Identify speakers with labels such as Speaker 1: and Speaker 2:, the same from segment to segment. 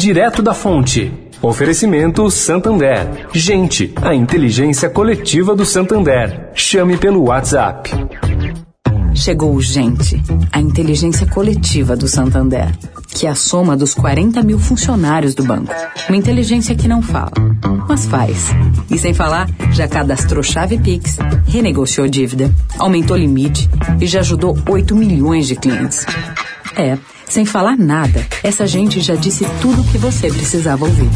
Speaker 1: direto da fonte. Oferecimento Santander. Gente, a inteligência coletiva do Santander. Chame pelo WhatsApp.
Speaker 2: Chegou o Gente, a inteligência coletiva do Santander, que é a soma dos 40 mil funcionários do banco. Uma inteligência que não fala, mas faz. E sem falar, já cadastrou chave Pix, renegociou dívida, aumentou limite e já ajudou 8 milhões de clientes. É, sem falar nada, essa gente já disse tudo o que você precisava ouvir.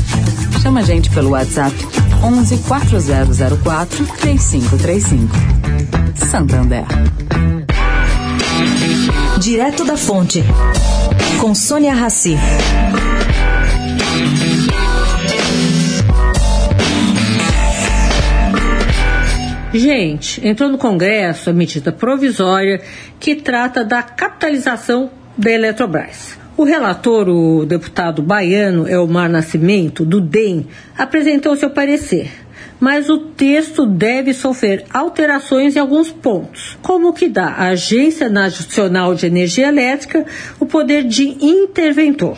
Speaker 2: Chama a gente pelo WhatsApp 11 4004 3535. Santander.
Speaker 3: Direto da Fonte, com Sônia Rassi.
Speaker 4: Gente, entrou no Congresso a medida provisória que trata da capitalização da Eletrobras. O relator, o deputado baiano Elmar Nascimento, do DEM, apresentou seu parecer mas o texto deve sofrer alterações em alguns pontos, como o que dá à Agência Nacional de Energia Elétrica o poder de interventor.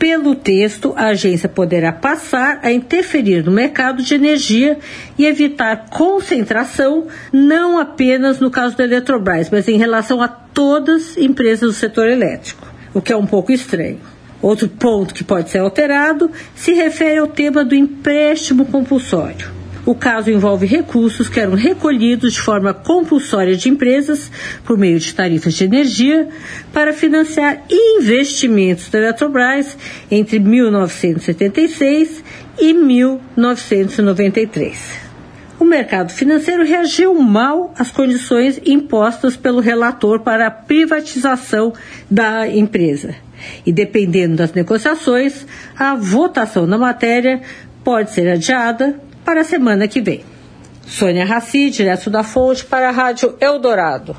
Speaker 4: Pelo texto, a agência poderá passar a interferir no mercado de energia e evitar concentração, não apenas no caso da Eletrobras, mas em relação a todas as empresas do setor elétrico, o que é um pouco estranho. Outro ponto que pode ser alterado se refere ao tema do empréstimo compulsório. O caso envolve recursos que eram recolhidos de forma compulsória de empresas por meio de tarifas de energia para financiar investimentos da Eletrobras entre 1976 e 1993. O mercado financeiro reagiu mal às condições impostas pelo relator para a privatização da empresa. E dependendo das negociações, a votação na matéria pode ser adiada para a semana que vem. Sônia Raci, direto da Fonte, para a Rádio Eldorado.